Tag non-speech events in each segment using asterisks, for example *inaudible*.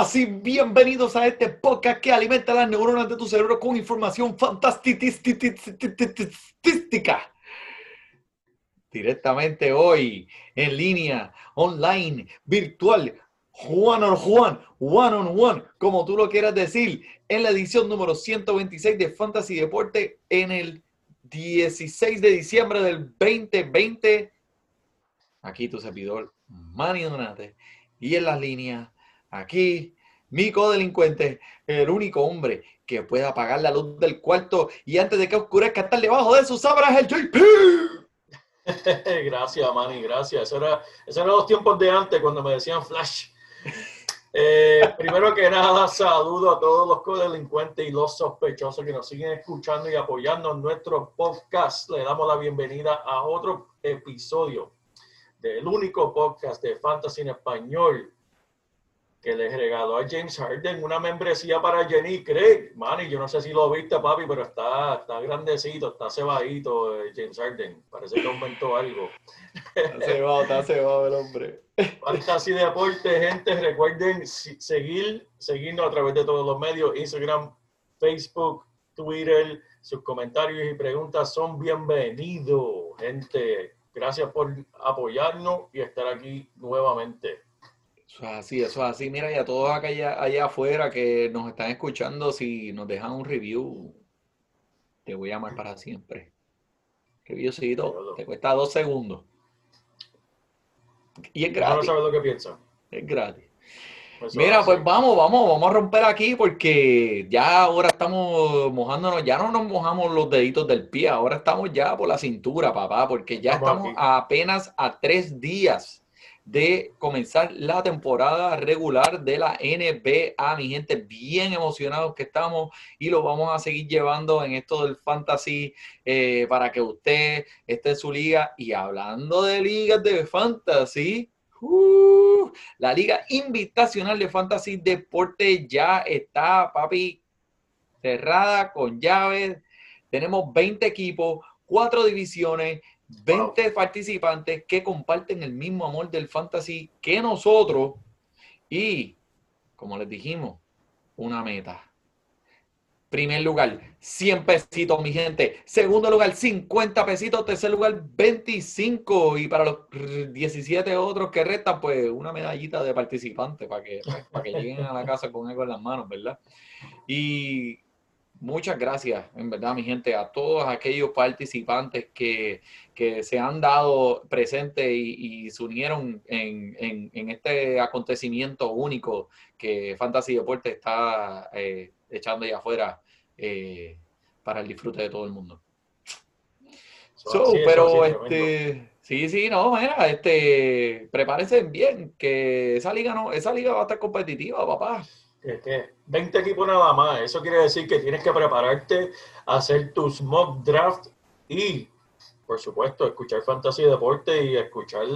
buenas y bienvenidos a este podcast que alimenta las neuronas de tu cerebro con información fantástica. Directamente hoy, en línea, online, virtual, one on one, one on one, como tú lo quieras decir, en la edición número 126 de Fantasy Deporte en el 16 de diciembre del 2020. Aquí tu servidor, Manny Donate. Y en las líneas, aquí, mi codelincuente, el único hombre que puede apagar la luz del cuarto y antes de que oscurezca estar debajo de sus sábanas, el JP. *laughs* gracias, Manny, gracias. Eso era, esos eran los tiempos de antes cuando me decían flash. Eh, *laughs* primero que nada, saludo a todos los codelincuentes y los sospechosos que nos siguen escuchando y apoyando en nuestro podcast. Le damos la bienvenida a otro episodio del único podcast de Fantasy en Español que les regaló a James Harden una membresía para Jenny Craig. Manny, yo no sé si lo viste, papi, pero está, está grandecito, está cebadito eh, James Harden. Parece que aumentó algo. Está cebado, está cebado el hombre. Fantasy Deporte, gente, recuerden seguir, seguirnos a través de todos los medios, Instagram, Facebook, Twitter, sus comentarios y preguntas son bienvenidos, gente. Gracias por apoyarnos y estar aquí nuevamente. Eso es así, eso es así. Mira, y a todos acá allá, allá afuera que nos están escuchando, si nos dejan un review, te voy a amar para siempre. Reviewcito, te cuesta dos segundos. Y es No gratis, sabes lo que piensan. es gratis. Eso Mira, es pues vamos, vamos, vamos a romper aquí porque ya ahora estamos mojándonos, ya no nos mojamos los deditos del pie, ahora estamos ya por la cintura, papá, porque ya Estamos estamos aquí. apenas a tres días de comenzar la temporada regular de la NBA, mi gente, bien emocionados que estamos y lo vamos a seguir llevando en esto del fantasy eh, para que usted esté en su liga. Y hablando de ligas de fantasy, uh, la Liga Invitacional de Fantasy Deporte ya está, papi, cerrada con llaves. Tenemos 20 equipos, 4 divisiones, 20 participantes que comparten el mismo amor del fantasy que nosotros. Y, como les dijimos, una meta. Primer lugar, 100 pesitos, mi gente. Segundo lugar, 50 pesitos. Tercer lugar, 25. Y para los 17 otros que restan, pues una medallita de participante para que, para que lleguen a la casa con algo en las manos, ¿verdad? Y muchas gracias, en verdad, mi gente, a todos aquellos participantes que, que se han dado presentes y, y se unieron en, en- en este acontecimiento único que Fantasy Deporte está eh, echando allá afuera eh, para el disfrute de todo el mundo. So, pero tremendo. este, sí, sí, no, mira, este, prepárense bien, que esa liga no, esa liga va a estar competitiva, papá. Que, que 20 equipos nada más. Eso quiere decir que tienes que prepararte a hacer tus mock draft y, por supuesto, escuchar Fantasy Deporte y escuchar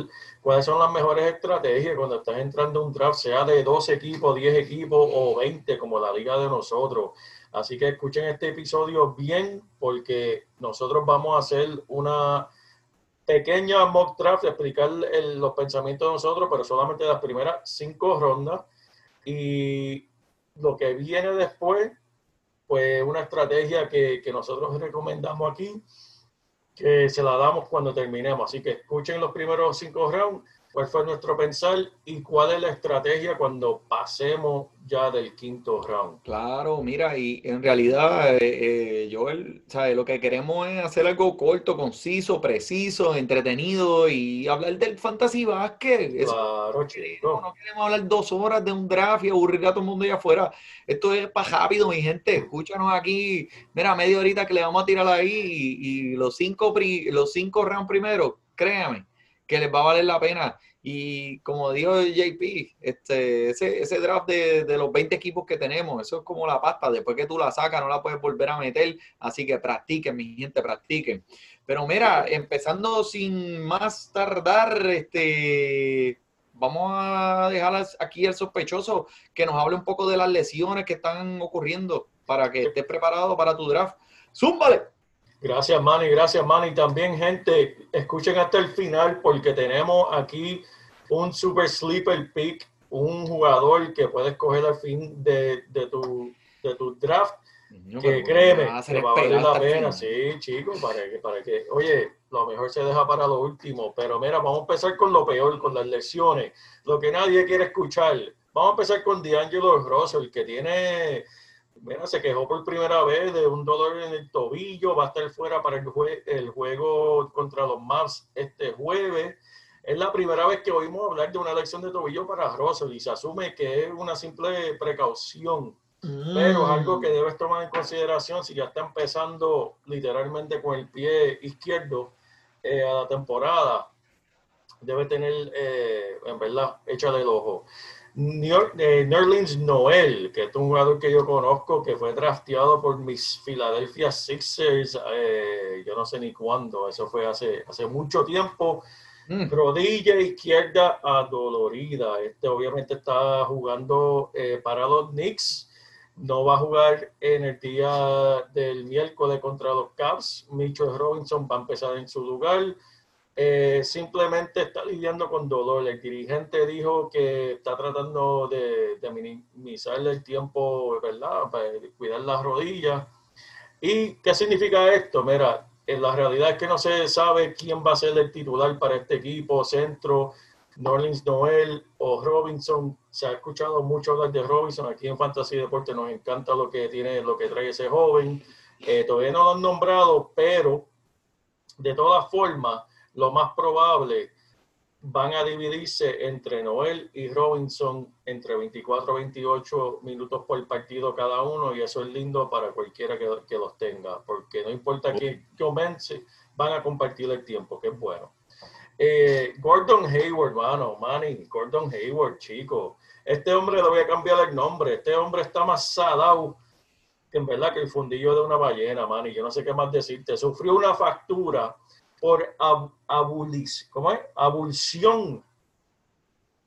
cuáles son las mejores estrategias cuando estás entrando a un draft, sea de 12 equipos, 10 equipos o 20, como la liga de nosotros. Así que escuchen este episodio bien porque nosotros vamos a hacer una pequeña mock draft, explicar el- los pensamientos de nosotros, pero solamente las primeras cinco rondas. Y lo que viene después, pues una estrategia que, que nosotros recomendamos aquí, que se la damos cuando terminemos. Así que escuchen los primeros cinco rounds cuál fue nuestro pensar y cuál es la estrategia cuando pasemos ya del quinto round. Claro, mira, y en realidad, eh, eh, Joel, ¿sabes? lo que queremos es hacer algo corto, conciso, preciso, entretenido y hablar del fantasy basket. Claro, no, chico. no queremos hablar dos horas de un draft y aburrir a todo el mundo allá afuera. Esto es para rápido, mi gente. Escúchanos aquí, mira, media horita que le vamos a tirar ahí y, y los cinco pri- los cinco rounds primero, créame, que les va a valer la pena. Y como dijo JP, este, ese, ese draft de, de los 20 equipos que tenemos, eso es como la pasta. Después que tú la sacas, no la puedes volver a meter. Así que practiquen, mi gente, practiquen. Pero mira, empezando sin más tardar, este, vamos a dejar aquí al sospechoso que nos hable un poco de las lesiones que están ocurriendo para que estés preparado para tu draft. ¡Zúmbale! Gracias, Manny. Gracias, Manny. También, gente, escuchen hasta el final porque tenemos aquí un super sleeper pick, un jugador que puedes coger al fin de, de tu, de tu draft. Que créeme, que va a valer la pena, sí, chicos, para que, para que, oye, lo mejor se deja para lo último, pero mira, vamos a empezar con lo peor, con las lesiones, lo que nadie quiere escuchar. Vamos a empezar con D'Angelo Russell, que tiene, mira, se quejó por primera vez de un dolor en el tobillo, va a estar fuera para el, jue- el juego contra los Mavs este jueves. Es la primera vez que oímos hablar de una lesión de tobillo para Russell y se asume que es una simple precaución pero es algo Mm. que debes tomar en consideración si ya está empezando literalmente con el pie izquierdo eh, a la temporada. Debe tener, eh, en verdad, échale el ojo. New- eh, Noel, que es un jugador que yo conozco, que fue drafteado por mis Philadelphia Sixers, eh, yo no sé ni cuándo, eso fue hace, hace mucho tiempo. Mm. Rodilla izquierda adolorida. Este obviamente está jugando eh, para los Knicks. No va a jugar en el día del miércoles contra los Cavs. Mitchell Robinson va a empezar en su lugar. Eh, simplemente está lidiando con dolor. El dirigente dijo que está tratando de, minimizar el tiempo, ¿verdad? Para cuidar las rodillas. ¿Y qué significa esto? Mira, en la realidad es que no se sabe quién va a ser el titular para este equipo, centro, Norlins Noel o Robinson. Se ha escuchado mucho hablar de Robinson. Aquí en Fantasy Deporte nos encanta lo que tiene, lo que trae ese joven. Eh, todavía no lo han nombrado, pero de todas formas, lo más probable van a dividirse entre Noel y Robinson entre 24 a 28 minutos por partido cada uno y eso es lindo para cualquiera que, los tenga, porque no importa que comience, van a compartir el tiempo, que es bueno. Eh, Gordon Hayward, mano, Manny, Gordon Hayward, chico. Este hombre le voy a cambiar el nombre. Este hombre está más sadao que en verdad que el fundillo de una ballena, Manny. Yo no sé qué más decirte. Sufrió una factura por ab abulis, ¿cómo es? Abulsión.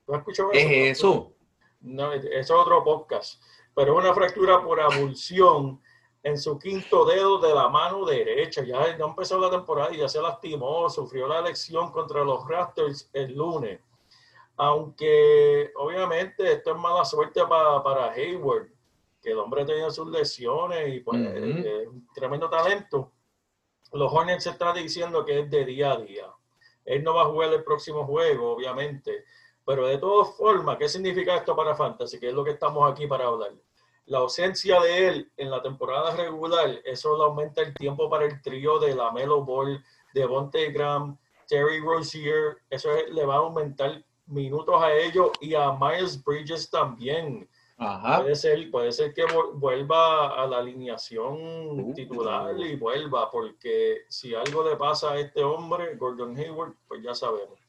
¿Tú has escuchado ¿Qué eso? es eso? No, eso es otro podcast. Pero es una fractura por abulsión en su quinto dedo de la mano derecha. Ya no empezó la temporada y ya se lastimó, sufrió la elección contra los Raptors el lunes. Aunque obviamente esto es mala suerte para, para Hayward, que el hombre tenía sus lesiones y pues un tremendo talento. Los Hornets se está diciendo que es de día a día. Él no va a jugar el próximo juego, obviamente. Pero de todas formas, ¿qué significa esto para Fantasy? Que es lo que estamos aquí para hablar. La ausencia de él en la temporada regular, eso le aumenta el tiempo para el trío de la Melo Ball, de Bonte Graham, Terry Rozier. Eso es- le va a aumentar minutos a ellos y a Miles Bridges también. Ajá. Puede ser, puede ser que vu- vuelva a la alineación Uh. titular y vuelva, porque si algo le pasa a este hombre, Gordon Hayward, pues ya sabemos.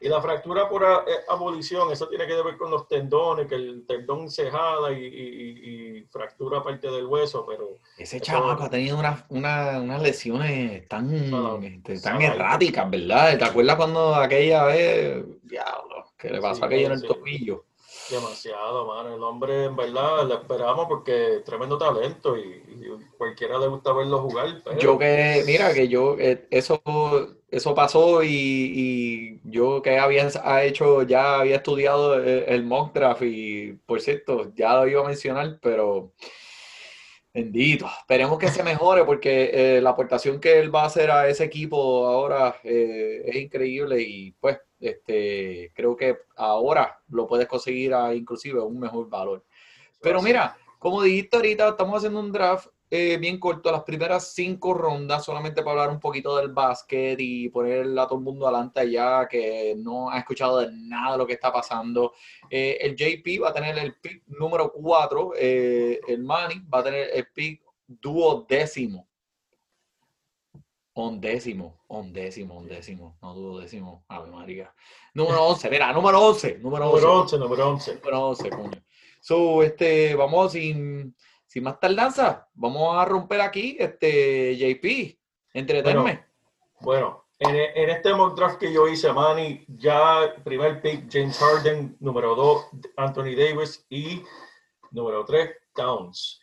Y la fractura por eh, abolición, eso tiene que ver con los tendones, que el tendón se jala y, y- y- fractura parte del hueso, pero Ese chamaco ha tenido una- una- unas lesiones tan, Salado. este, tan erráticas, ¿verdad? ¿Te acuerdas cuando aquella vez, diablo, que le pasó Sí, aquello en el sí. tobillo? Demasiado, mano. El hombre, en verdad, lo esperamos porque tremendo talento y, cualquiera le gusta verlo jugar. Yo que, mira, que yo, eh, eso, eso pasó y, y yo que había ha hecho, ya había estudiado el, el draft y, por cierto, ya lo iba a mencionar, pero Bendito. Esperemos que se mejore porque eh, la aportación que él va a hacer a ese equipo ahora eh, es increíble y pues este, creo que ahora lo puedes conseguir a inclusive un mejor valor. Pero mira, como dijiste ahorita, estamos haciendo un draft eh, bien corto, las primeras cinco rondas, solamente para hablar un poquito del básquet y poner a todo el mundo adelante allá que no ha escuchado de nada de lo que está pasando. Eh, el JP va a tener el pick número 4, eh, el Manny va a tener el pick duodécimo. Ondécimo, ondécimo, ondécimo, no duodécimo, Ave María. Número 11, mira, número 11, número 11. Número 11, número 11. Número 11, coño. So, este, vamos sin, sin más tardanza, vamos a romper aquí, este, JP, entretenme. Bueno, en, en este mock draft que yo hice, Manny, ya primer pick James Harden, número 2 Anthony Davis y número 3 Towns.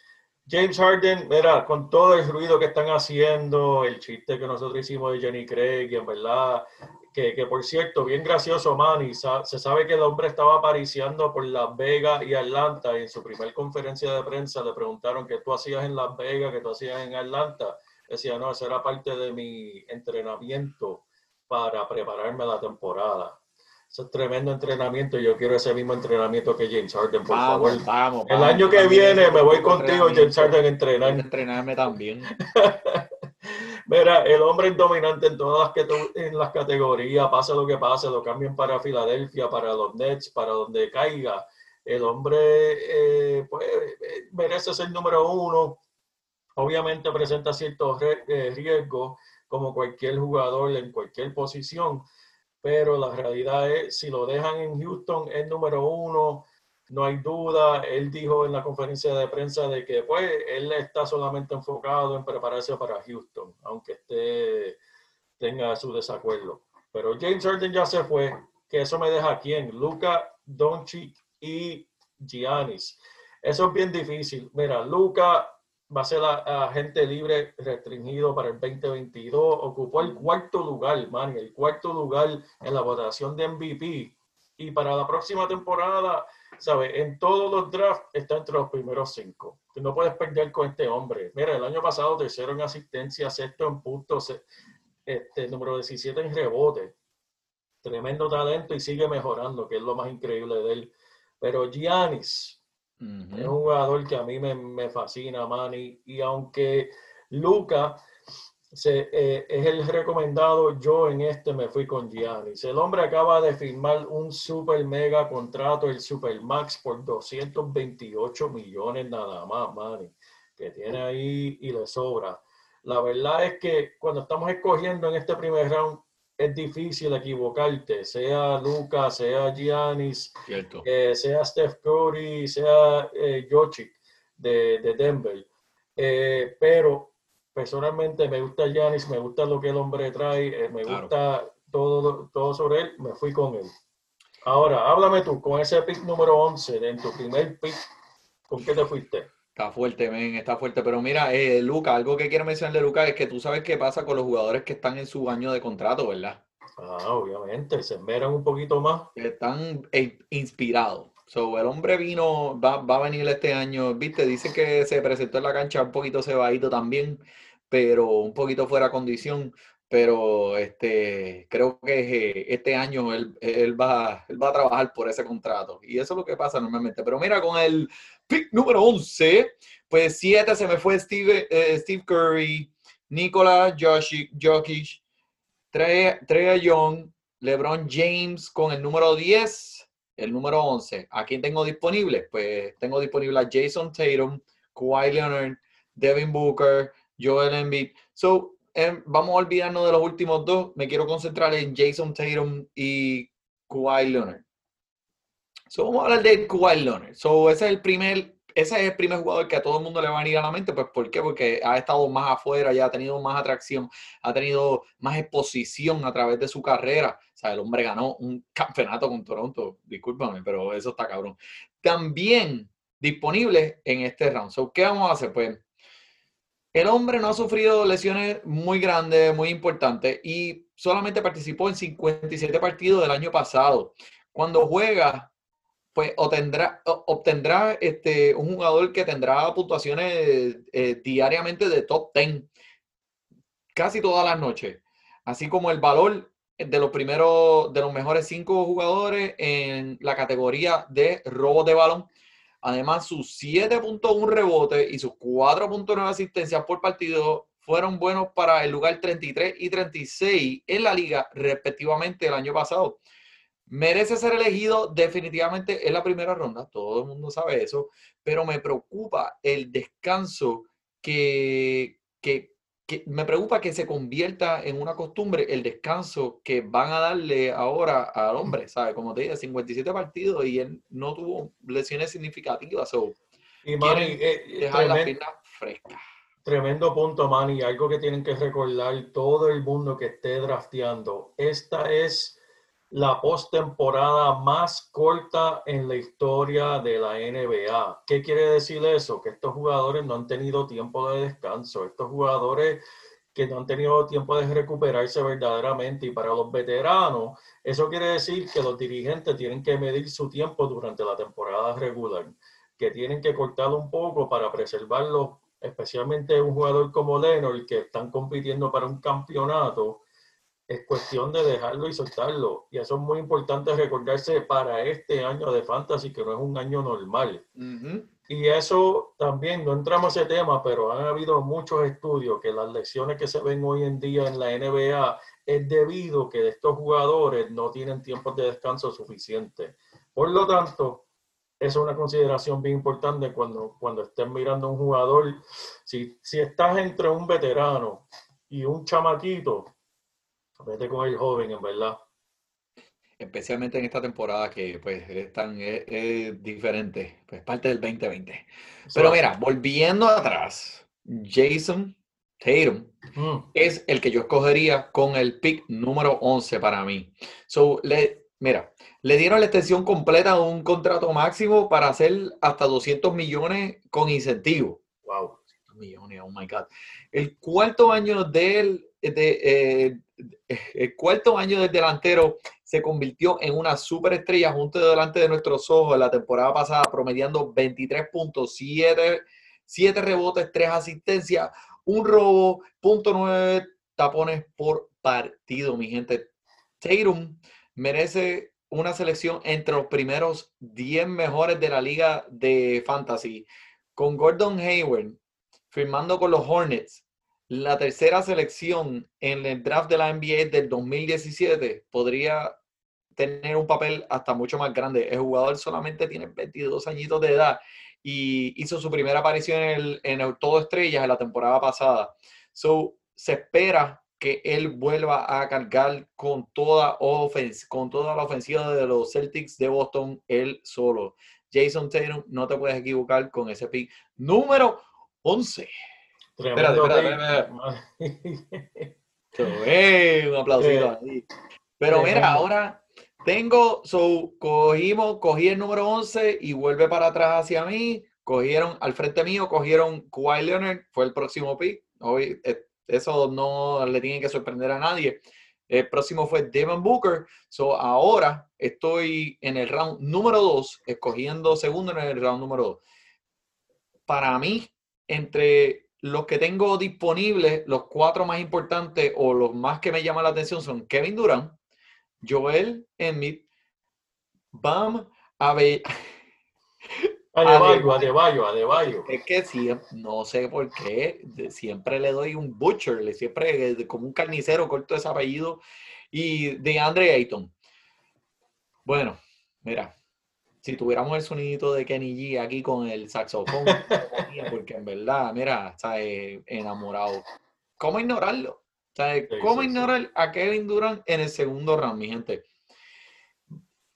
James Harden, mira, con todo el ruido que están haciendo, el chiste que nosotros hicimos de Jenny Craig, y en verdad, que, que por cierto, bien gracioso, Manny, sa- se sabe que el hombre estaba apariciando por Las Vegas y Atlanta, y en su primer conferencia de prensa le preguntaron qué tú hacías en Las Vegas, qué tú hacías en Atlanta. Decía, no, eso era parte de mi entrenamiento para prepararme a la temporada. Eso es tremendo entrenamiento y yo quiero ese mismo entrenamiento que James Harden, por favor. Vamos, vamos. El vamos, año que viene me voy contigo. James Harden, a entrenar. entrenarme también. *laughs* Mira, el hombre es dominante en todas las, en categorías, pase lo que pase, lo cambien para Filadelfia, para los Nets, para donde caiga. El hombre eh, pues, merece ser número uno. Obviamente presenta ciertos eh, riesgos, como cualquier jugador en cualquier posición, pero la realidad es, si lo dejan en Houston, es número uno, no hay duda. Él dijo en la conferencia de prensa de que pues él está solamente enfocado en prepararse para Houston, aunque esté tenga su desacuerdo. Pero James Harden ya se fue, que eso me deja quién, Luca Doncic y Giannis. Eso es bien difícil. Mira, Luca va a ser agente libre restringido para el 2022. Ocupó el cuarto lugar, man, el cuarto lugar en la votación de MVP. Y para la próxima temporada, ¿sabes? En todos los drafts está entre los primeros cinco. Tú no puedes perder con este hombre. Mira, el año pasado tercero en asistencia, sexto en puntos, este, número 17 en rebote. Tremendo talento y sigue mejorando, que es lo más increíble de él. Pero Giannis, es un jugador que a mí me, me fascina, Manny. Y aunque Luca se, eh, es el recomendado, yo en este me fui con Giannis. El hombre acaba de firmar un super mega contrato, el Super Max, por 228 millones nada más, Manny, que tiene ahí y le sobra. La verdad es que cuando estamos escogiendo en este primer round, es difícil equivocarte, sea Luca, sea Giannis, eh, sea Steph Curry, sea eh, Jokic de, de Denver. Eh, pero personalmente me gusta Giannis, me gusta lo que el hombre trae, eh, me Claro. gusta todo, todo sobre él, me fui con él. Ahora, háblame tú, con ese pick número 11, de en tu primer pick, ¿con qué te fuiste? Está fuerte, men, está fuerte. Pero mira, eh, Luca, algo que quiero mencionar de Luca es que tú sabes qué pasa con los jugadores que están en su año de contrato, ¿verdad? Ah, obviamente, se esmeran un poquito más. Están eh, inspirados. So, el hombre vino, va, va a venir este año, viste, dice que se presentó en la cancha un poquito cebadito también, pero un poquito fuera de condición. Pero este, creo que eh, este año él, él va, él va a trabajar por ese contrato. Y eso es lo que pasa normalmente. Pero mira, con el pick número 11, pues 7 se me fue Steve, eh, Steve Curry, Nikola Jokic, Trey Young, LeBron James con el número 10, el número 11. ¿A quién tengo disponible? Pues tengo disponible a Jason Tatum, Kawhi Leonard, Devin Booker, Joel Embiid. So, em, vamos a olvidarnos de los últimos dos. Me quiero concentrar en Jason Tatum y Kawhi Leonard. So, vamos a hablar de Kawhi Leonard. So, ese es el primer, ese es el primer jugador que a todo el mundo le va a venir a la mente. Pues, ¿por qué? Porque ha estado más afuera, ya ha tenido más atracción, ha tenido más exposición a través de su carrera. El hombre ganó un campeonato con Toronto. Discúlpame, pero eso está cabrón. También disponible en este round. So, ¿qué vamos a hacer? Pues, el hombre no ha sufrido lesiones muy grandes, muy importantes, y solamente participó en 57 partidos del año pasado. Cuando juega pues obtendrá este, un jugador que tendrá puntuaciones eh, diariamente de top 10 casi todas las noches, así como el valor de los primeros, de los mejores cinco jugadores en la categoría de robos de balón. Además, sus 7.1 rebotes y sus 4.9 asistencias por partido fueron buenos para el lugar 33 y 36 en la liga, respectivamente, el año pasado. Merece ser elegido definitivamente en la primera ronda, todo el mundo sabe eso, pero me preocupa el descanso que, que, que- me preocupa que se convierta en una costumbre el descanso que van a darle ahora al hombre, ¿sabes? Como te dije, 57 partidos y él no tuvo lesiones significativas, so, Y Manny, eh, eh, dejar las tremen- piernas frescas. Tremendo punto, Manny. Algo que tienen que recordar todo el mundo que esté drafteando. Esta es la postemporada más corta en la historia de la NBA. ¿Qué quiere decir eso? Que estos jugadores no han tenido tiempo de descanso. Estos jugadores que no han tenido tiempo de recuperarse verdaderamente. Y para los veteranos, eso quiere decir que los dirigentes tienen que medir su tiempo durante la temporada regular, que tienen que cortarlo un poco para preservarlos especialmente un jugador como Leonard, que están compitiendo para un campeonato, es cuestión de dejarlo y soltarlo. Y eso es muy importante recordarse para este año de Fantasy, que no es un año normal. Y eso también, no entramos a ese tema, pero han habido muchos estudios que las lecciones que se ven hoy en día en la NBA es debido que estos jugadores no tienen tiempos de descanso suficiente. Por lo tanto, es una consideración bien importante cuando, cuando estén mirando a un jugador. Si, si estás entre un veterano y un chamaquito, vete con el joven, en verdad. Especialmente en esta temporada que pues es tan es, es diferente, pues parte del 2020. Pero mira, volviendo atrás, Jason Tatum Mm, es el que yo escogería con el pick número 11 para mí. So, le, mira, le dieron la extensión completa a un contrato máximo para hacer hasta 200 millones con incentivo. wow. 200 millones, oh my God. El cuarto año del, de, eh, el cuarto año del delantero se convirtió en una superestrella junto delante de nuestros ojos en la temporada pasada, promediando 23 puntos, 7, 7 rebotes, 3 asistencias, un robo, punto 9 tapones por partido, mi gente. Tatum merece una selección entre los primeros 10 mejores de la liga de fantasy. Con Gordon Hayward firmando con los Hornets, la tercera selección en el draft de la NBA del 2017 podría tener un papel hasta mucho más grande. El jugador solamente tiene 22 añitos de edad y hizo su primera aparición en el, en el Todo Estrellas en la temporada pasada. So, se espera que él vuelva a cargar con toda, ofens con toda la ofensiva de los Celtics de Boston él solo. Jason Tatum, no te puedes equivocar con ese pick número 11. Tremendo espérate, pick. ¡Eh! *laughs* un aplausito ahí. Pero mira, ahora tengo, so, cogimos, cogí el número 11 y vuelve para atrás hacia mí. Cogieron al frente mío, cogieron Kawhi Leonard, fue el próximo pick. Hoy, eh, eso no le tiene que sorprender a nadie. El próximo fue Devin Booker. So, ahora estoy en el round número 2, escogiendo segundo en el round número 2. Para mí, entre los que tengo disponibles, los cuatro más importantes o los más que me llaman la atención son Kevin Durant, Joel Embiid, Bam Abe. *laughs* Adebayo, Adebayo, Adebayo. Es que siempre, no sé por qué, siempre le doy un butcher, le siempre eh, como un carnicero corto ese apellido. Y de Andre Ayton. Bueno, mira, si tuviéramos el sonidito de Kenny G aquí con el saxofón, *laughs* porque en verdad, mira, está enamorado. ¿Cómo ignorarlo? ¿Sabes? Sí, ¿Cómo ignorar a Kevin Durant en el segundo round, mi gente?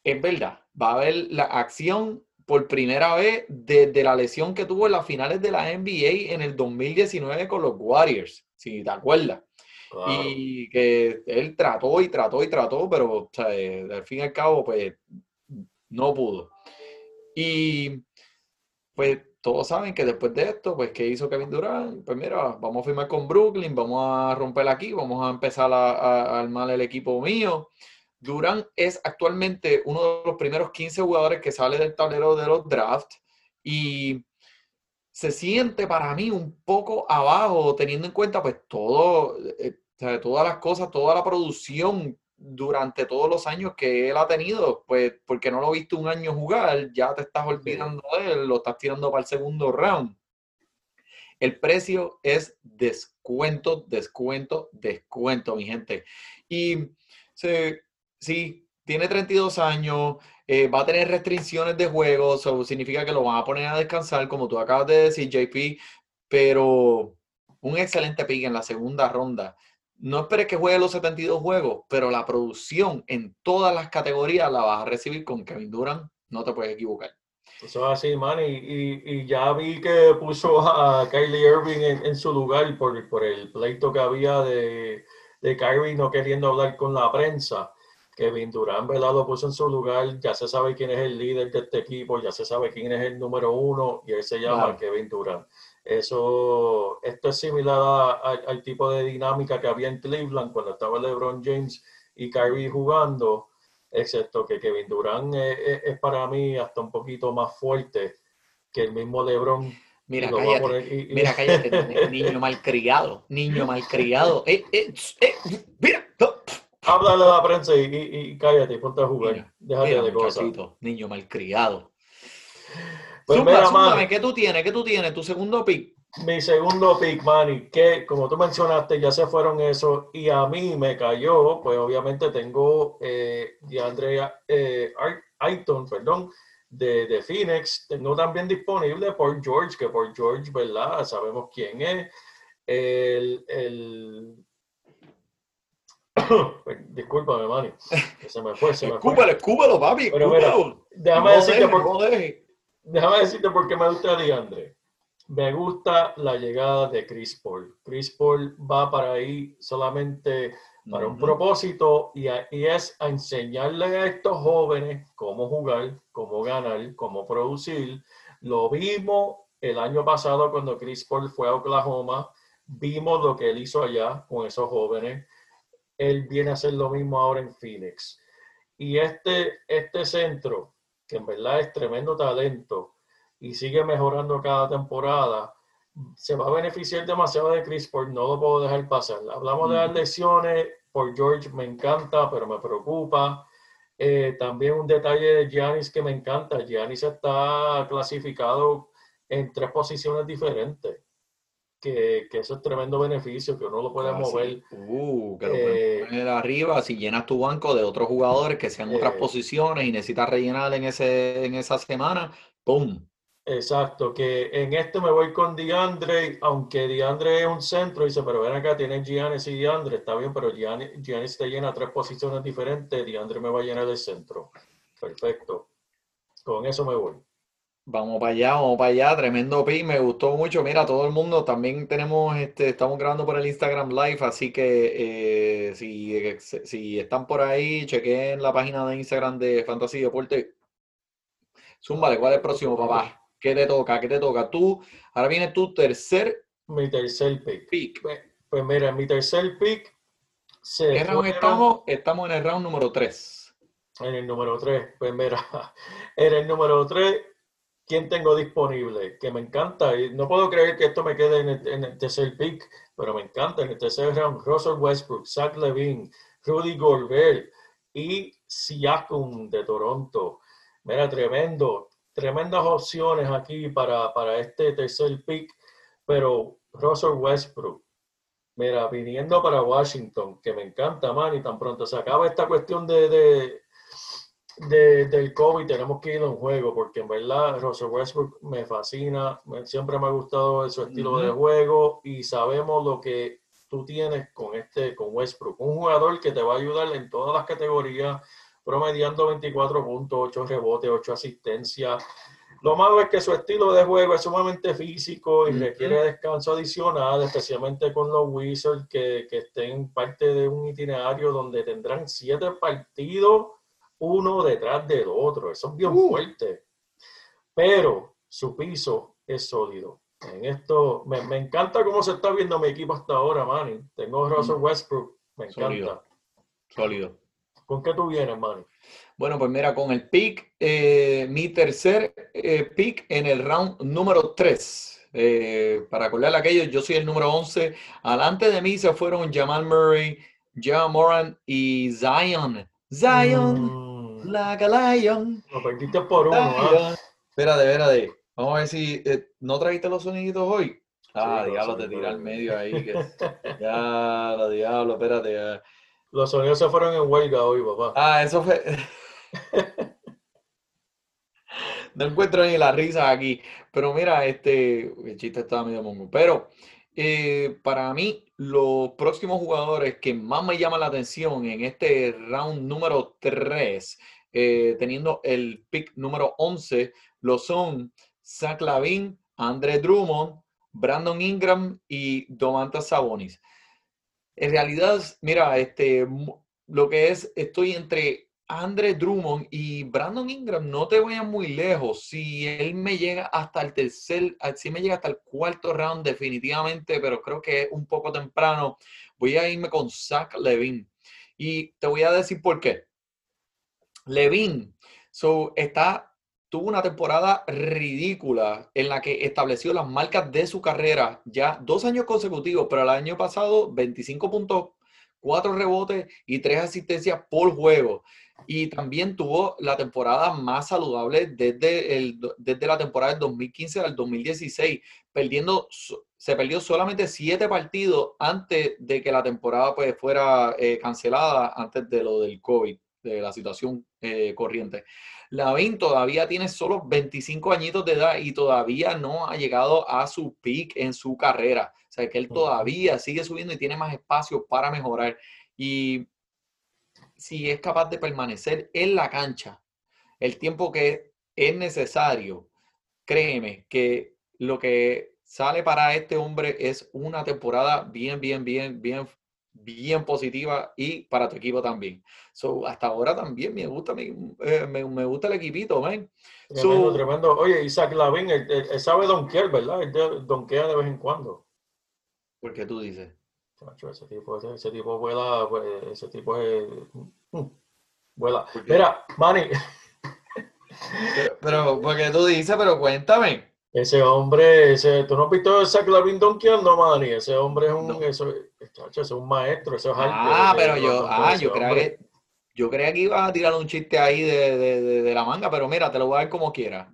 Es verdad, va a haber la acción por primera vez desde la lesión que tuvo en las finales de la NBA en el 2019 con los Warriors, si te acuerdas. Claro. Y que él trató y trató y trató, pero o sea, eh, al fin y al cabo, pues no pudo. Y pues todos saben que después de esto, pues ¿qué hizo Kevin Durant? Pues mira, vamos a firmar con Brooklyn, vamos a romper aquí, vamos a empezar a, armar el equipo mío. Durán es actualmente uno de los primeros 15 jugadores que sale del tablero de los drafts y se siente para mí un poco abajo, teniendo en cuenta pues todo, eh, todas las cosas, toda la producción durante todos los años que él ha tenido, pues porque no lo viste un año jugar, ya te estás olvidando de él, lo estás tirando para el segundo round. El precio es descuento, descuento, descuento, mi gente. Y sí, tiene 32 años, eh, va a tener restricciones de juego, eso significa que lo van a poner a descansar, como tú acabas de decir, JP, pero un excelente pick en la segunda ronda. No esperes que juegue los 72 juegos, pero la producción en todas las categorías la vas a recibir con Kevin Durant, no te puedes equivocar. Eso es así, man. Y, y- y ya vi que puso a Kylie Irving en, en su lugar por, por el pleito que había de, de Kyrie no queriendo hablar con la prensa. Kevin Durant, ¿verdad? Lo puso en su lugar. Ya se sabe quién es el líder de este equipo, ya se sabe quién es el número uno y él se llama Claro. Kevin Durant. Eso, esto es similar a- a- al tipo de dinámica que había en Cleveland cuando estaba LeBron James y Kyrie jugando excepto que Kevin Durant es, para mí hasta un poquito más fuerte que el mismo LeBron. Mira, cállate. y- y- Mira, cállate, *laughs* ni- niño malcriado, niño malcriado. *laughs* Eh, eh, eh, mira, Háblale a la prensa y, cállate y ponte a jugar. Mira, Déjate mira, de cosas. muchachito, niño malcriado. Pues Zumba, mira, zúmbame, ¿qué tú tienes? ¿Qué tú tienes? Tu segundo pick. mi segundo pick, Manny, que como tú mencionaste, ya se fueron esos y a mí me cayó, pues obviamente tengo eh, DeAndre eh, Ar- Ayton, perdón, de, de Phoenix. Tengo también disponible por George, que por George, ¿verdad? Sabemos quién es. El, el... *coughs* Discúlpame, Manny, que se me fue, se me fue. Escúpelo, escúpelo, papi. Pero mira. Déjame No decirte deje, por, no. Déjame decirte por qué me gusta DeAndre. Me gusta la llegada de Chris Paul. Chris Paul va para ahí solamente para un propósito y, a- y es a enseñarle a estos jóvenes cómo jugar, cómo ganar, cómo producir. Lo vimos el año pasado cuando Chris Paul fue a Oklahoma. Vimos lo que él hizo allá con esos jóvenes. Él viene a hacer lo mismo ahora en Phoenix. Y este, este centro, que en verdad es tremendo talento y sigue mejorando cada temporada, se va a beneficiar demasiado de Chris Paul, no lo puedo dejar pasar. Hablamos de las lesiones, por George me encanta, pero me preocupa. Eh, también un detalle de Giannis que me encanta. Giannis está clasificado en tres posiciones diferentes, que, que eso es tremendo beneficio, que uno lo puede Ah, sí. mover. Uh, que lo Eh, puedes poner arriba si llenas tu banco de otros jugadores que sean otras Eh. posiciones y necesitas rellenar en ese en esa semana, ¡pum! Exacto, que en este me voy con DeAndre, aunque DeAndre es un centro, dice, pero ven acá, tienes Giannis y DeAndre, está bien, pero Giannis, Giannis te llena tres posiciones diferentes, DeAndre me va a llenar el centro. Perfecto. Con eso me voy. Vamos para allá, vamos para allá, tremendo pick, me gustó mucho. Mira, todo el mundo, también tenemos, este, estamos grabando por el Instagram Live, así que eh, si, si están por ahí, chequen la página de Instagram de Fantasy Deporte. Zúmbale, ¿cuál es el próximo, papá? ¿Qué te toca? ¿Qué te toca? Tú, ahora viene tu tercer Mi tercer pick. pick. Pues, pues mira, mi tercer pick se ¿Qué round estamos? Estamos en el round número 3. En el número 3, pues mira, *laughs* en el número 3, ¿quién tengo disponible? Que me encanta, y no puedo creer que esto me quede en el, tercer pick, pero me encanta en el tercer round, Russell Westbrook, Zach Levine, Rudy Gobert y Siakam de Toronto. Mira, tremendo, tremendas opciones aquí para, para este tercer pick, pero Russell Westbrook, mira, viniendo para Washington, que me encanta, man, y tan pronto se acaba esta cuestión de, de- del COVID, tenemos que ir a un juego, porque en verdad Russell Westbrook me fascina, me- siempre me ha gustado su estilo de juego y sabemos lo que tú tienes con este, con Westbrook, un jugador que te va a ayudar en todas las categorías, promediando 24 puntos, 8 rebotes, 8 asistencias. Lo malo es que su estilo de juego es sumamente físico y Ujú. requiere descanso adicional, especialmente con los Wizards que, que estén parte de un itinerario donde tendrán siete partidos, uno detrás del otro. Eso es bien Uh. fuerte. Pero su piso es sólido. En esto, me, me encanta cómo se está viendo mi equipo hasta ahora, Manny. Tengo a Russell Westbrook, me encanta. Sólido. Sólido. ¿Con qué tú vienes, Manny? Bueno, pues mira, con el pick, eh, mi tercer eh, pick en el round número 3. para acordarle a aquellos, yo soy el número 11. Adelante de mí se fueron Jamal Murray, John Moran y Zion. Zion, Mm, like a lion. lo perdiste por uno, ¿ah? Zion. Espérate, espérate. Vamos a ver si eh, no trajiste los soniditos hoy. Ah, los diablo, te tira al medio ahí. Que... *laughs* ya, lo diablo, espérate. ya. Los sonidos se fueron en huelga hoy, papá. Ah, eso fue. *laughs* No encuentro ni la risa aquí. Pero mira, este. El chiste estaba medio mongo. Pero eh, para mí, los próximos jugadores que más me llaman la atención en este round número 3, teniendo el pick número 11, lo son Zach Lavin, Andre Drummond, Brandon Ingram y Domantas Sabonis. En realidad, mira, este, lo que es, estoy entre Andre Drummond y Brandon Ingram, no te vayas muy lejos. Si él me llega hasta el tercer, ah, si me llega hasta el cuarto round, definitivamente, pero creo que es un poco temprano, voy a irme con Zach Levine. Y te voy a decir por qué. Levine, so, está, tuvo una temporada ridícula en la que estableció las marcas de su carrera ya dos años consecutivos, pero el año pasado 25 puntos, 4 rebotes y 3 asistencias por juego. Y también tuvo la temporada más saludable desde, el, desde la temporada del 2015 al 2016, perdiendo, se perdió solamente 7 partidos antes de que la temporada pues, fuera eh, cancelada, antes de lo del COVID, de la situación eh, corriente. Lavín todavía tiene solo 25 añitos de edad y todavía no ha llegado a su peak en su carrera. O sea, que él todavía sigue subiendo y tiene más espacio para mejorar. Y si es capaz de permanecer en la cancha el tiempo que es necesario, créeme que lo que sale para este hombre es una temporada bien, bien, bien, bien, bien positiva y para tu equipo también. So, hasta ahora también me gusta, eh, me, me gusta el equipito, man. Tremendo, So- tremendo. Oye, Isaac Lavin, él, él- él sabe donkear, ¿verdad? Él donkea de vez en cuando. ¿Por qué tú dices? Ese tipo, ese, ese tipo vuela, pues, ese tipo es... mm. Mira, Manny, Pero, pero porque tú dices, pero cuéntame. Ese hombre, ese, ¿tú no has visto a Isaac Lavin donkeando, Manny? Ese hombre es un, No. eso, chacho, ese es un maestro, eso es. Ah, pero yo, ah, yo creía que, yo creía que ibas a tirar un chiste ahí de, de- de- de la manga, pero mira, te lo voy a dar como quiera.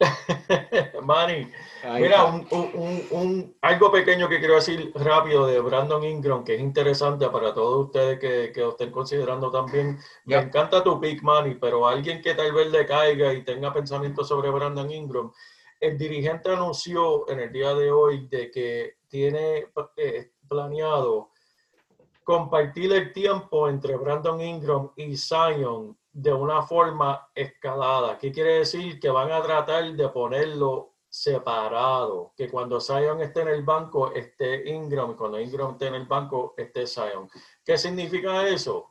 *laughs* Manny, Ahí Mira, un, un- un- algo pequeño que quiero decir rápido de Brandon Ingram, que es interesante para todos ustedes que, que lo estén considerando también. Me encanta tu pick, Manny, pero alguien que tal vez le caiga y tenga pensamientos sobre Brandon Ingram, el dirigente anunció en el día de hoy de que tiene eh, planeado compartir el tiempo entre Brandon Ingram y Zion de una forma escalada. ¿Qué quiere decir? Que van a tratar de ponerlo separado, que cuando Zion esté en el banco esté Ingram y cuando Ingram esté en el banco esté Zion. ¿Qué significa eso?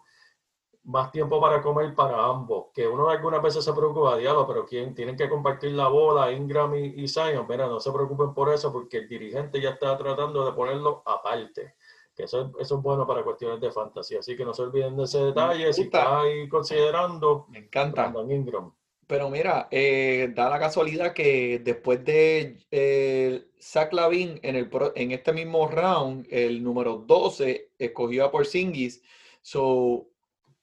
Más tiempo para comer para ambos. Que uno algunas veces se preocupa, diablo, pero ¿quién? Tienen que compartir la bola, Ingram y, y Zion. Mira, no se preocupen por eso porque el dirigente ya está tratando de ponerlo aparte. Que eso, es- eso es bueno para cuestiones de fantasía. Así que no se olviden de ese detalle. Si estás ahí considerando Me encanta. Brandon Ingram. Pero mira, eh, da la casualidad que después de eh, Zach Lavin en, el, pro- en este mismo round, el número 12 escogió a Porzingis. So,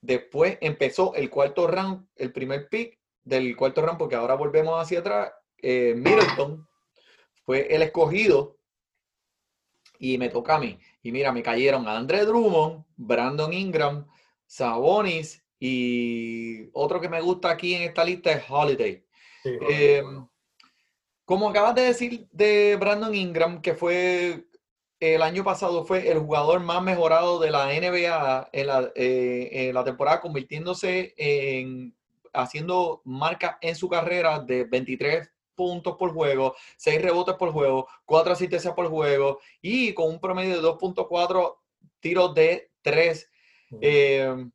después empezó el cuarto round, el primer pick del cuarto round, porque ahora volvemos hacia atrás. eh, Middleton fue el escogido y me toca a mí. Y mira, me cayeron Andre Drummond, Brandon Ingram, Sabonis y otro que me gusta aquí en esta lista es Holiday. Sí, Eh, como acabas de decir de Brandon Ingram, que fue el año pasado fue el jugador más mejorado de la NBA en la, eh, en la temporada, convirtiéndose en haciendo marcas en su carrera de 23 puntos por juego, 6 rebotes por juego, 4 asistencias por juego y con un promedio de 2.4 tiros de 3 eh,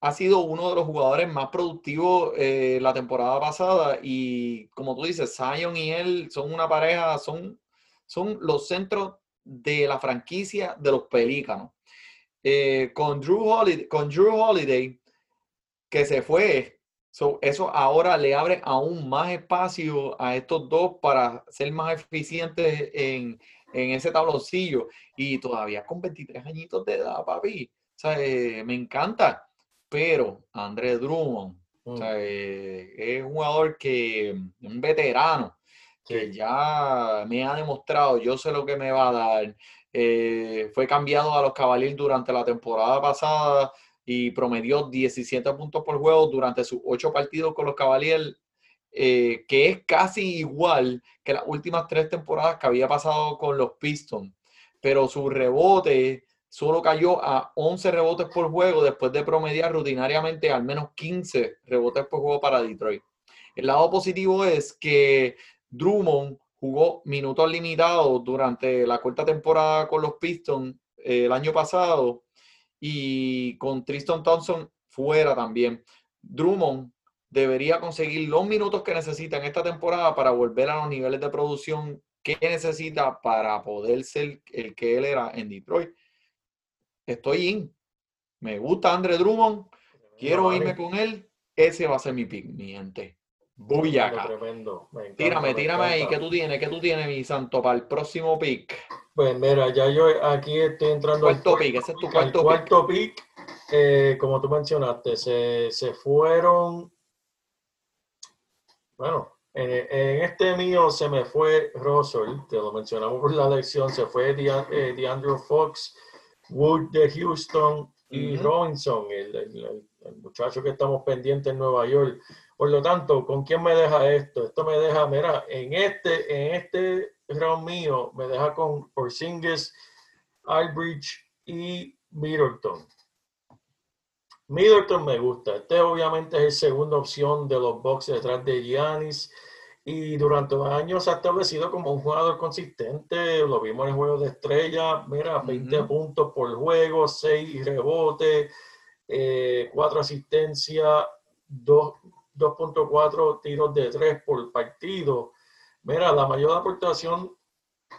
ha sido uno de los jugadores más productivos eh, la temporada pasada y como tú dices, Zion y él son una pareja, son, son los centros de la franquicia de los Pelícanos. Eh, con, Drew Holiday, con Drew Holiday, que se fue, so, eso ahora le abre aún más espacio a estos dos para ser más eficientes en, en ese tabloncillo. Y todavía con 23 añitos de edad, papi. O sea, eh, me encanta. Pero Andrés Drummond, o Mm. sea, eh, es un jugador que, un veterano, que ya me ha demostrado, yo sé lo que me va a dar. Eh, fue cambiado a los Cavaliers durante la temporada pasada y promedió 17 puntos por juego durante sus ocho partidos con los Cavaliers, eh, que es casi igual que las últimas tres temporadas que había pasado con los Pistons. Pero su rebote solo cayó a 11 rebotes por juego después de promediar rutinariamente al menos 15 rebotes por juego para Detroit. El lado positivo es que Drummond jugó minutos limitados durante la cuarta temporada con los Pistons eh, el año pasado y con Tristan Thompson fuera también. Drummond debería conseguir los minutos que necesita en esta temporada para volver a los niveles de producción que necesita para poder ser el que él era en Detroit. Estoy in. Me gusta Andre Drummond. Quiero irme con él. Ese va a ser mi pick, mi gente. Tremendo. Encanta, Tírame, me tírame ahí. ¿Qué tú tienes? ¿Qué tú tienes, mi santo, para el próximo pick? Pues mira, ya yo aquí estoy entrando al Cuarto pick. Ese es tu cuarto pick. cuarto pick. eh, como tú mencionaste, se, se fueron. Bueno, en, en este mío se me fue Russell, te lo mencionamos por la lección, se fue eh, DeAndre Fox, Wood de Houston y. Robinson, el- el muchacho que estamos pendientes en Nueva York. Por lo tanto, ¿con quién me deja esto? Esto me deja, mira, en este, en este round mío, me deja con Porzingis, Albridge y Middleton. Middleton me gusta. Este obviamente es el segunda opción de los Bucks detrás de Giannis. Y durante los años se ha establecido como un jugador consistente. Lo vimos en el juego de estrella. Mira, 20 Ujú. puntos por juego, 6 rebotes, 4 asistencias, 2 2.4 tiros de 3 por partido. Mira, la mayor aportación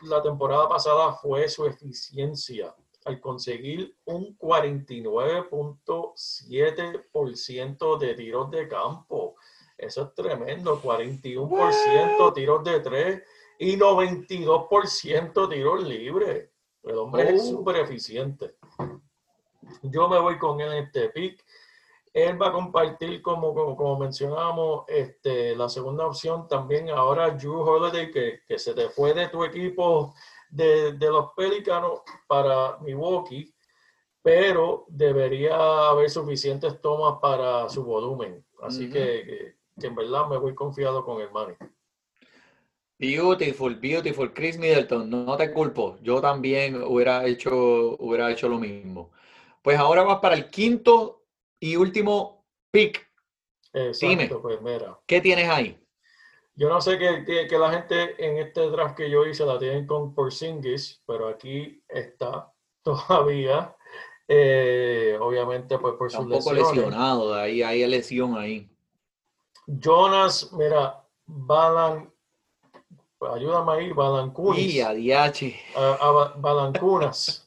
la temporada pasada fue su eficiencia al conseguir un 49.7% de tiros de campo. Eso es tremendo, 41% tiros de 3 y 92% tiros libres. El hombre es Oh. súper eficiente. Yo me voy con él en este pick. Él va a compartir, como, como, como mencionamos, este, la segunda opción también ahora Drew Holiday, que, que se te fue de tu equipo de, de los Pelicanos para Milwaukee, pero debería haber suficientes tomas para su volumen. Así que, que en verdad me voy confiado con el Manny. Beautiful, beautiful. Chris Middleton, no te culpo. Yo también hubiera hecho, hubiera hecho lo mismo. Pues ahora vas para el quinto y último pick. Exacto, Dime. pues mira. ¿Qué tienes ahí? Yo no sé que, que, que la gente en este draft que yo hice la tienen con Porzingis, pero aquí está *laughs* todavía. eh, obviamente, pues por Está sus un poco lesiones. lesionado, ahí hay lesión ahí. Jonas, mira, Balan, ayúdame ahí, Balancunis. Y a a, a Ba- Balancunas. *laughs*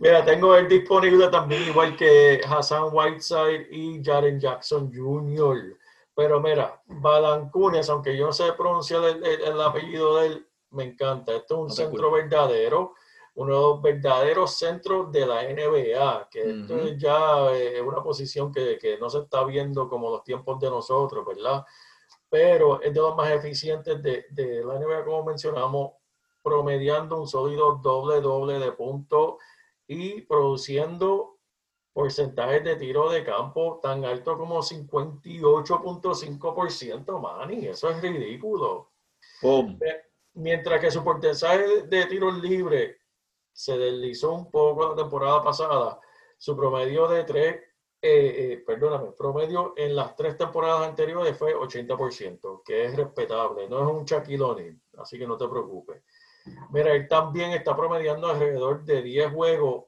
Mira, tengo él disponible también, igual que Hassan Whiteside y Jaren Jackson Jr. Pero mira, Balancunes, aunque yo no sé pronunciar el, el- el apellido de él, me encanta. Esto es un No centro verdadero, uno de los verdaderos centros de la NBA, que esto Ujú. es ya eh, una posición que, que no se está viendo como los tiempos de nosotros, ¿verdad? Pero es de los más eficientes de, de la NBA, como mencionamos, promediando un sólido doble-doble de puntos y produciendo porcentajes de tiro de campo tan alto como 58.5%, Manny. Eso es ridículo. Pum. Mientras que su porcentaje de tiros libres se deslizó un poco la temporada pasada, su promedio de tres, eh, eh, perdóname, promedio en las tres temporadas anteriores fue 80%, que es respetable, no es un Shaquille O'Neal, así que no te preocupes. Mira, él también está promediando alrededor de 10 juegos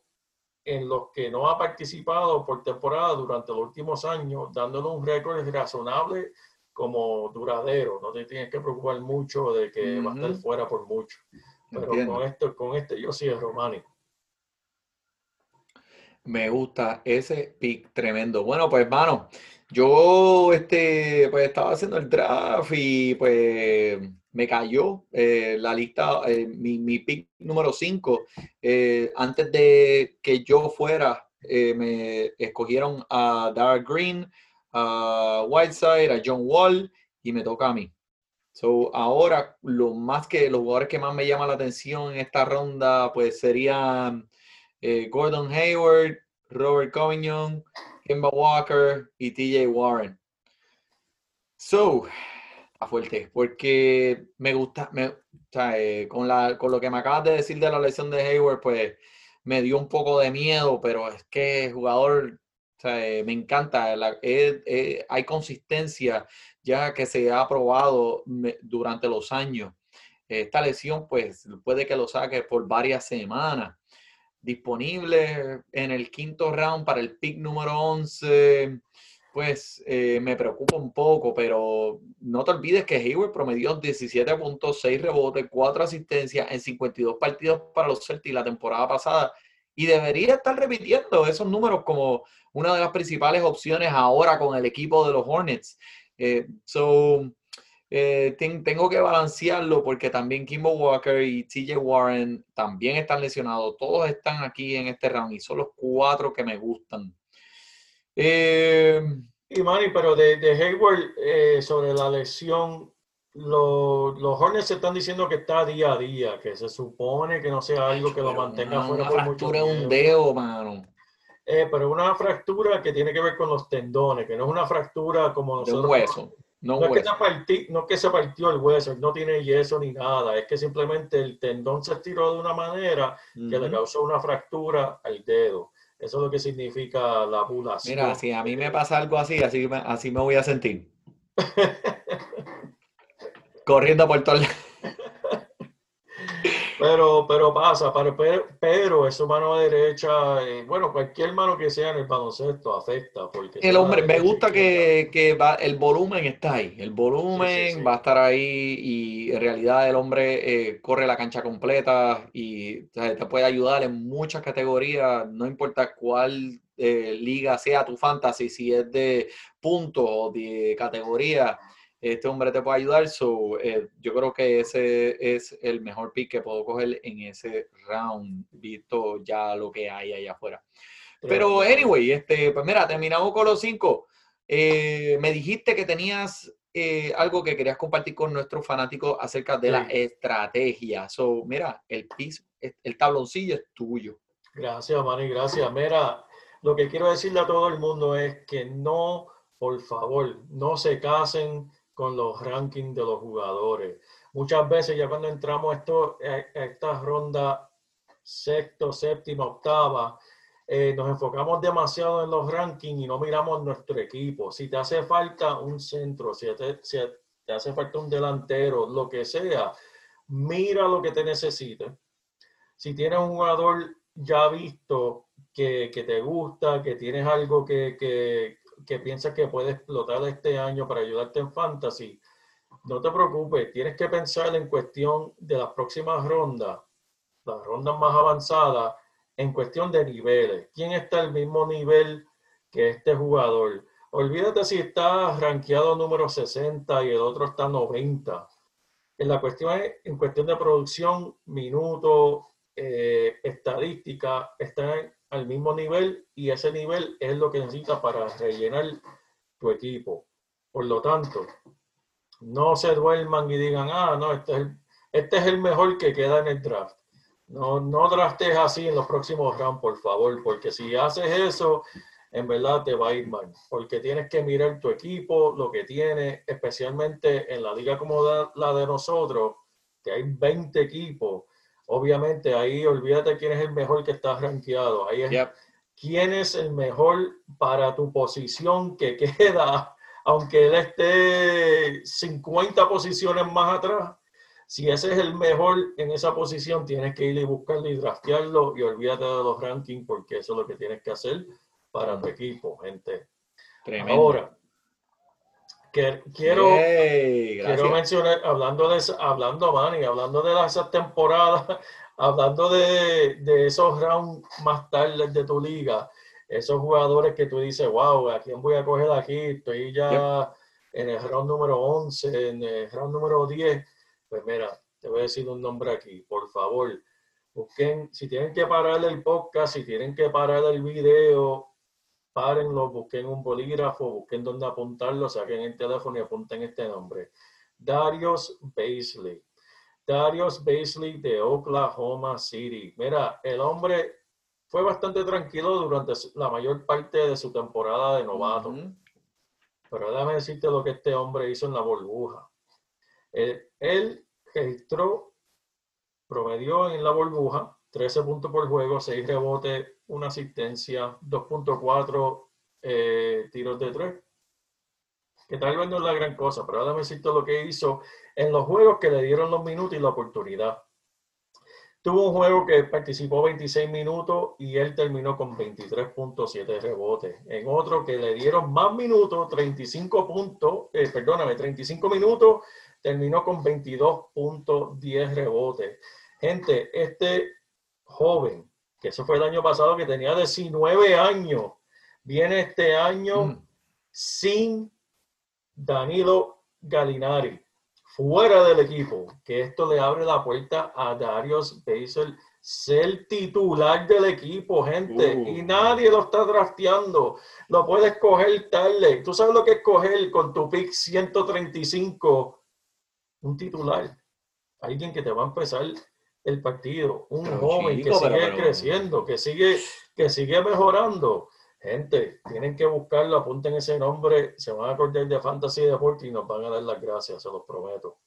en los que no ha participado por temporada durante los últimos años, dándole un récord razonable como duradero. No te tienes que preocupar mucho de que va a estar fuera por mucho. Pero Entiendo. con esto, con este yo sí es Romani. Me gusta ese pick tremendo. Bueno, pues hermano, yo este, pues estaba haciendo el draft y pues me cayó eh, la lista, eh, mi, mi pick número 5. antes de que yo fuera, eh, me escogieron a Dark Green, a Whiteside, a John Wall y me toca a mí. So, ahora, lo más que los jugadores que más me llaman la atención en esta ronda, pues serían eh, Gordon Hayward, Robert Covington, Kemba Walker y TJ Warren. So, fuerte, porque me gusta, eh, con, la, con lo que me acabas de decir de la lesión de Hayward, pues me dio un poco de miedo, pero es que el jugador, eh, me encanta, eh, hay consistencia ya que se ha probado durante los años. Esta lesión, pues, puede que lo saque por varias semanas. Disponible en el quinto round para el pick número 11, pues eh, me preocupa un poco, pero no te olvides que Hayward promedió 17.6 rebotes, 4 asistencias en 52 partidos para los Celtics la temporada pasada y debería estar repitiendo esos números como una de las principales opciones ahora con el equipo de los Hornets. Eh, so, eh, ten- tengo que balancearlo porque también Kimbo Walker y TJ Warren también están lesionados. Todos están aquí en este round y son los cuatro que me gustan. Eh, Y Manny, pero de, de Hayward eh, sobre la lesión, lo- los Hornets están diciendo que está día a día, que se supone que no sea algo que lo mantenga una, fuera una por mucho fractura en un tiempo. dedo, mano. Eh, pero una fractura que tiene que ver con los tendones, que no es una fractura como De un nosotros. hueso. No No es, que partí- no es que se partió el hueso, no tiene yeso ni nada, es que simplemente el tendón se estiró de una manera que le causó una fractura al dedo. Eso es lo que significa la abulación. Mira, si a mí me pasa algo así, así me, así me voy a sentir. *laughs* Corriendo por todo el... Pero, pero pasa, pero, pero, eso mano derecha, eh, bueno, cualquier mano que sea en el baloncesto afecta. Porque El hombre, me gusta que, que va, el volumen está ahí. El volumen sí. va a estar ahí y en realidad el hombre eh, corre la cancha completa y o sea, te puede ayudar en muchas categorías, no importa cuál eh, liga sea tu fantasy, si es de puntos o de categoría, este hombre te puede ayudar. So, eh, yo creo que ese es el mejor pick que puedo coger en ese round, visto ya lo que hay allá afuera. Pero, anyway, este, pues mira, terminamos con los cinco. Eh, me dijiste que tenías eh, algo que querías compartir con nuestros fanáticos acerca de la estrategia. So, mira, el piso, el tabloncillo es tuyo. Gracias, Manny, gracias. Mira, lo que quiero decirle a todo el mundo es que no, por favor, no se casen con los rankings de los jugadores. Muchas veces ya cuando entramos esto, a- esta ronda sexto, séptima, octava, eh, nos enfocamos demasiado en los rankings y no miramos nuestro equipo. Si te hace falta un centro, si te, si te hace falta un delantero, lo que sea, mira lo que te necesite. Si tienes un jugador ya visto que, que te gusta, que tienes algo que, que, que piensas que puede explotar este año para ayudarte en fantasy, no te preocupes, tienes que pensar en cuestión de las próximas rondas, las rondas más avanzadas, en cuestión de niveles. ¿Quién está al mismo nivel que este jugador? Olvídate si está rankeado número 60 y el otro está 90. En la cuestión, en cuestión de producción, minutos, eh, estadística, están al mismo nivel y ese nivel es lo que necesitas para rellenar tu equipo. Por lo tanto, no se duerman y digan, ah, no, este es el, este es el mejor que queda en el draft. No, no draftes así en los próximos rounds, por favor, porque si haces eso, en verdad te va a ir mal, porque tienes que mirar tu equipo, lo que tiene, especialmente en la liga como la de nosotros, que hay 20 equipos. Obviamente ahí olvídate quién es el mejor que está rankeado. Ahí es Yep. quién es el mejor para tu posición que *laughs* queda, aunque él esté 50 posiciones más atrás. Si ese es el mejor en esa posición, tienes que ir y buscarlo y draftearlo y olvídate de los rankings porque eso es lo que tienes que hacer para tu equipo, gente. Tremendo. Ahora, que- quiero, quiero mencionar, hablando de hablando, Manny, hablando de las- esas temporadas, *laughs* hablando de, de esos rounds más tarde de tu liga, esos jugadores que tú dices, wow, ¿a quién voy a coger aquí? Estoy ya en el round número 11, en el round número 10. Pues mira, te voy a decir un nombre aquí, por favor. Busquen, si tienen que parar el podcast, si tienen que parar el video, párenlo, busquen un bolígrafo, busquen dónde apuntarlo, saquen el teléfono y apunten este nombre. Darius Baisley. Darius Baisley de Oklahoma City. Mira, el hombre fue bastante tranquilo durante la mayor parte de su temporada de novato. Ujú. Pero déjame decirte lo que este hombre hizo en la burbuja. Él, él registró, promedió en la burbuja 13 puntos por juego, 6 rebotes, una asistencia, 2.4 eh, tiros de 3. Que tal vez no es la gran cosa, pero déjame decirte lo que hizo en los juegos que le dieron los minutos y la oportunidad. Tuvo un juego que participó 26 minutos y él terminó con 23.7 rebotes. En otro que le dieron más minutos, 35 puntos, eh, perdóname, 35 minutos, terminó con 22.10 rebotes. Gente, este joven, que eso fue el año pasado, que tenía 19 años, viene este año Mm. sin Danilo Galinari fuera del equipo, que esto le abre la puerta a Darius Basel ser titular del equipo, gente, Uh. y nadie lo está drafteando. Lo puedes coger tarde. ¿Tú sabes lo que es coger con tu pick 135 un titular? Alguien que te va a empezar el partido, un Pero, joven que chico, pero- sigue pero- creciendo, que sigue, que sigue mejorando. Gente, tienen que buscarlo, apunten ese nombre, se van a acordar de Fantasy Deporte y nos van a dar las gracias, se los prometo.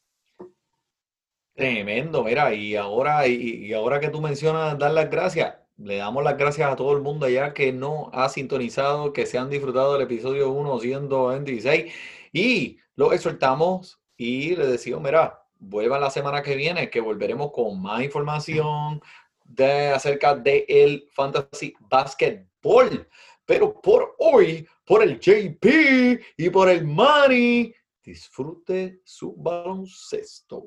Tremendo, mira, y ahora, y, y ahora que tú mencionas dar las gracias, le damos las gracias a todo el mundo allá que no ha sintonizado, que se han disfrutado del episodio 126 y los exhortamos y les decimos, mira, vuelvan la semana que viene que volveremos con más información de, acerca del el Fantasy Basketball. Pero por hoy, por el JP y por el Manny, disfrute su baloncesto.